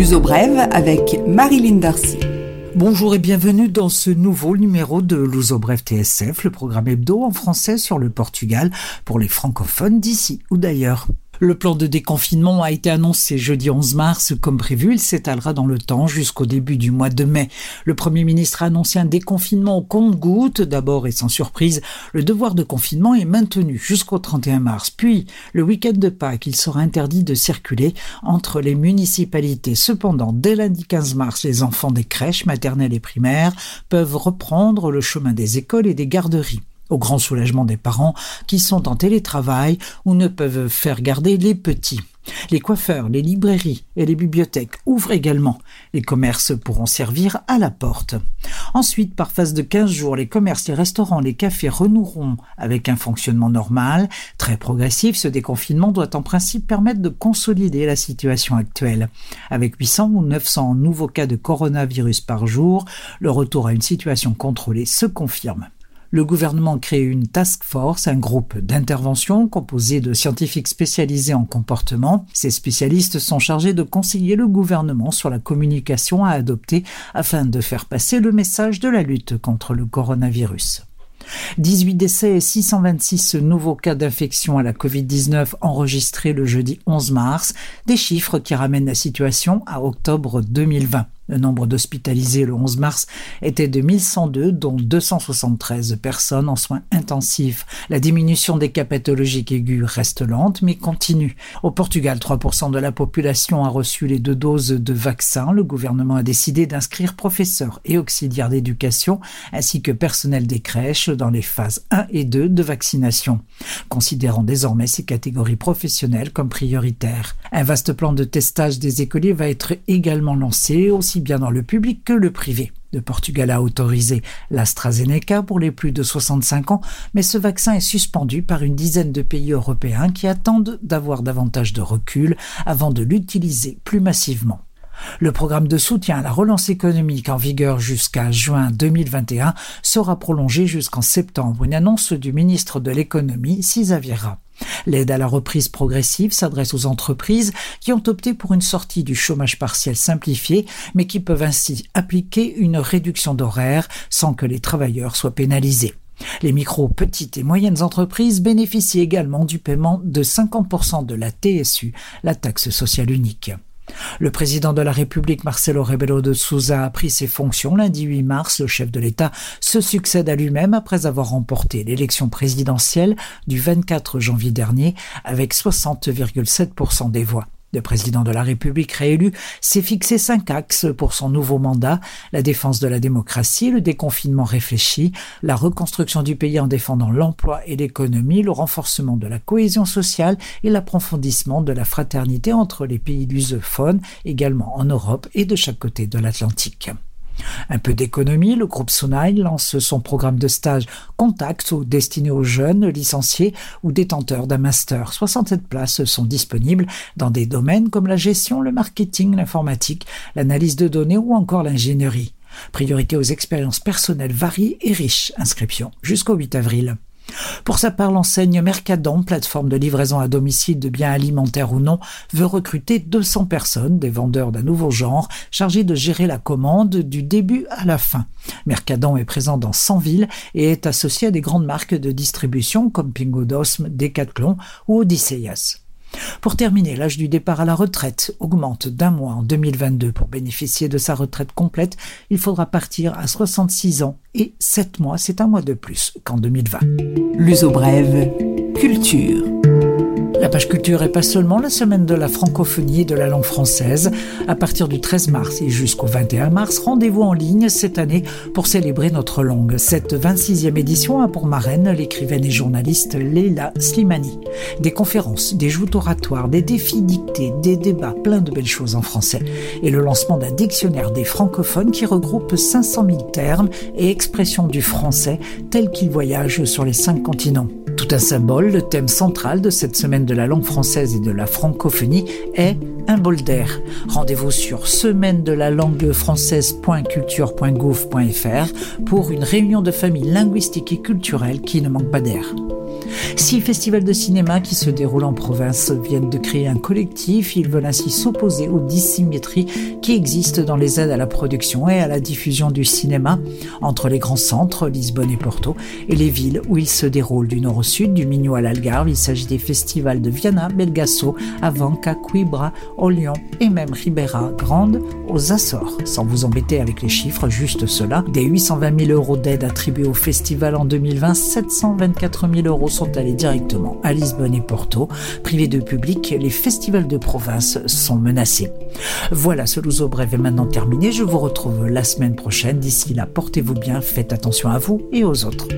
L'uso avec Marilyn Darcy. Bonjour et bienvenue dans ce nouveau numéro de Luso Brève TSF, le programme hebdo en français sur le Portugal pour les francophones d'ici ou d'ailleurs. Le plan de déconfinement a été annoncé jeudi 11 mars comme prévu. Il s'étalera dans le temps jusqu'au début du mois de mai. Le Premier ministre a annoncé un déconfinement au compte-gouttes. D'abord et sans surprise, le devoir de confinement est maintenu jusqu'au 31 mars. Puis, le week-end de Pâques, il sera interdit de circuler entre les municipalités. Cependant, dès lundi 15 mars, les enfants des crèches maternelles et primaires peuvent reprendre le chemin des écoles et des garderies au grand soulagement des parents qui sont en télétravail ou ne peuvent faire garder les petits. Les coiffeurs, les librairies et les bibliothèques ouvrent également. Les commerces pourront servir à la porte. Ensuite, par phase de 15 jours, les commerces, les restaurants, les cafés renoueront avec un fonctionnement normal. Très progressif, ce déconfinement doit en principe permettre de consolider la situation actuelle. Avec 800 ou 900 nouveaux cas de coronavirus par jour, le retour à une situation contrôlée se confirme le gouvernement crée une task force, un groupe d'intervention composé de scientifiques spécialisés en comportement. Ces spécialistes sont chargés de conseiller le gouvernement sur la communication à adopter afin de faire passer le message de la lutte contre le coronavirus. 18 décès et 626 nouveaux cas d'infection à la Covid-19 enregistrés le jeudi 11 mars, des chiffres qui ramènent la situation à octobre 2020. Le nombre d'hospitalisés le 11 mars était de 1102, dont 273 personnes en soins intensifs. La diminution des cas pathologiques aigus reste lente, mais continue. Au Portugal, 3% de la population a reçu les deux doses de vaccin. Le gouvernement a décidé d'inscrire professeurs et auxiliaires d'éducation, ainsi que personnel des crèches dans les phases 1 et 2 de vaccination, considérant désormais ces catégories professionnelles comme prioritaires. Un vaste plan de testage des écoliers va être également lancé, aussi bien dans le public que le privé. Le Portugal a autorisé l'AstraZeneca pour les plus de 65 ans, mais ce vaccin est suspendu par une dizaine de pays européens qui attendent d'avoir davantage de recul avant de l'utiliser plus massivement. Le programme de soutien à la relance économique en vigueur jusqu'à juin 2021 sera prolongé jusqu'en septembre, une annonce du ministre de l'économie, Cisavira. L'aide à la reprise progressive s'adresse aux entreprises qui ont opté pour une sortie du chômage partiel simplifié, mais qui peuvent ainsi appliquer une réduction d'horaire sans que les travailleurs soient pénalisés. Les micro, petites et moyennes entreprises bénéficient également du paiement de 50% de la TSU, la taxe sociale unique. Le président de la République, Marcelo Rebelo de Souza, a pris ses fonctions lundi 8 mars. Le chef de l'État se succède à lui-même après avoir remporté l'élection présidentielle du 24 janvier dernier avec 60,7% des voix. Le président de la République réélu s'est fixé cinq axes pour son nouveau mandat, la défense de la démocratie, le déconfinement réfléchi, la reconstruction du pays en défendant l'emploi et l'économie, le renforcement de la cohésion sociale et l'approfondissement de la fraternité entre les pays lusophones, également en Europe et de chaque côté de l'Atlantique. Un peu d'économie, le groupe Sunai lance son programme de stage Contact destiné aux jeunes licenciés ou détenteurs d'un master. 67 places sont disponibles dans des domaines comme la gestion, le marketing, l'informatique, l'analyse de données ou encore l'ingénierie. Priorité aux expériences personnelles variées et riches. Inscription jusqu'au 8 avril. Pour sa part, l'enseigne Mercadon, plateforme de livraison à domicile de biens alimentaires ou non, veut recruter 200 personnes, des vendeurs d'un nouveau genre, chargés de gérer la commande du début à la fin. Mercadon est présent dans 100 villes et est associé à des grandes marques de distribution comme Pingo Dosme, Decathlon ou Odysseus. Pour terminer, l'âge du départ à la retraite augmente d'un mois en 2022. Pour bénéficier de sa retraite complète, il faudra partir à 66 ans et 7 mois, c'est un mois de plus qu'en 2020. L'uso brève, culture. La page culture est pas seulement la semaine de la francophonie et de la langue française. À partir du 13 mars et jusqu'au 21 mars, rendez-vous en ligne cette année pour célébrer notre langue. Cette 26e édition a pour marraine l'écrivaine et journaliste Leila Slimani. Des conférences, des joutes oratoires, des défis dictés, des débats, plein de belles choses en français. Et le lancement d'un dictionnaire des francophones qui regroupe 500 000 termes et expressions du français tels qu'ils voyagent sur les cinq continents. Un symbole, le thème central de cette semaine de la langue française et de la francophonie est un bol d'air. Rendez-vous sur semaine de la langue française.culture.gouv.fr pour une réunion de famille linguistique et culturelle qui ne manque pas d'air. Six festivals de cinéma qui se déroulent en province viennent de créer un collectif. Ils veulent ainsi s'opposer aux dissymétries qui existent dans les aides à la production et à la diffusion du cinéma entre les grands centres, Lisbonne et Porto, et les villes où ils se déroulent du nord au sud, du Minho à l'Algarve. Il s'agit des festivals de Viana, Belgasso, Avanca, Coimbra, Olion et même Ribeira Grande aux Açores. Sans vous embêter avec les chiffres, juste cela. Des 820 000 euros d'aide attribués au festival en 2020, 724 000 euros sont allés directement à Lisbonne et Porto. Privés de public, les festivals de province sont menacés. Voilà, ce Louzo Bref est maintenant terminé. Je vous retrouve la semaine prochaine. D'ici là, portez-vous bien, faites attention à vous et aux autres.